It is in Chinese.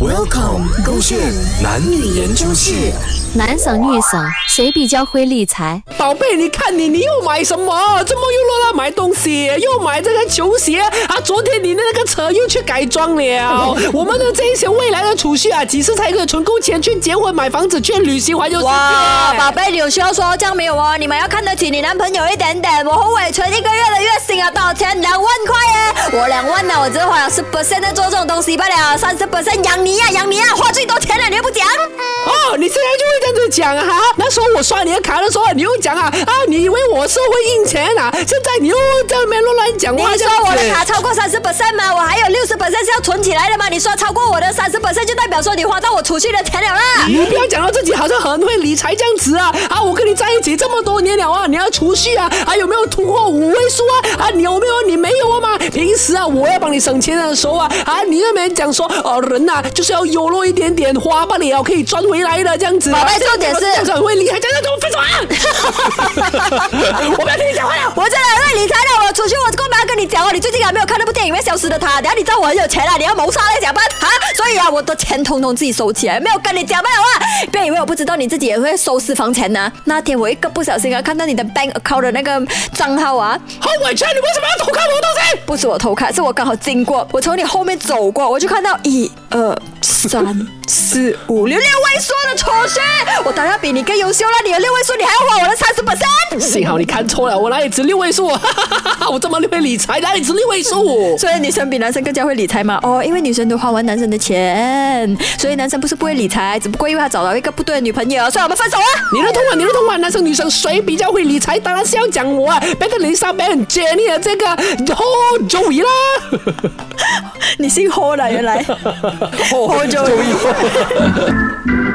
Welcome，勾线男女研究室。男生女生谁比较会理财？宝贝，你看你，你又买什么？怎么又乱乱买东西？又买这个球鞋啊？昨天你的那个车又去改装了。我们的这一些未来的储蓄啊，几时才可以存够钱去结婚、买房子、去旅行、环游世哇，宝？贝，你有需要说这样没有哦？你们要看得起你男朋友一点点。我和伟存一个月的月薪啊，多少钱？两万块耶！我两万呢，我只花了十 percent 在做这种东西罢了，三十 percent 养你呀、养你呀、花最多钱了，你又不讲？哦，你现在就会这样子讲啊？哈那时候我刷你的卡的时候，你又讲啊啊，你以为我是会印钱啊？现在你又在那边乱乱讲你话，你说我的卡超过三十 percent 吗？我还有六十 percent 是要存起来的吗？你说超过我的三十 percent 就代表说你花到我储蓄的钱了啦。你不要讲到自己好像很会理财这样子啊！啊，我跟你在一起这么多年了啊，你要储蓄啊，还有没有突破五位数啊？啊，你有没有？你没有？平时啊，我要帮你省钱的时候啊，啊，你那边讲说，哦，人呐、就是要优落一点点，花不了可以赚回来的这样子、啊。宝贝重点是这样子很会厉害，这样子我分手啊！我不要讲哦？你最近还没有看那部电影《会消失的她》？等下你知道我很有钱了，你要谋杀来讲办啊？所以啊，我的钱通通自己收起来，没有跟你讲没有啊！别以为我不知道你自己也会收私房钱呢、那天我一个不小心啊，看到你的 bank account 的那个账号啊，好委屈，你为什么要偷看我的东西？不是我偷看，是我刚好经过，我从你后面走过，我就看到一二三四五六六位数的储蓄，我当然比你更优秀了。你的六位数，你还要花我的三十 percent。幸好你看错了，我哪里值 六位数？我这么会理财，哪里值六位数？所以女生比男生更加会理财嘛？哦，因为女生都花完男生的钱，所以男生不是不会理财，只不过因为他找到一个不对的女朋友，所以我们分手啊！你的痛啊，你的痛啊！男生女生谁比较会理财？当然是要讲我啊，贝特琳莎、贝恩、Jenny 的这个 哦 Joey 啦。你姓霍了，原来霍 Joey。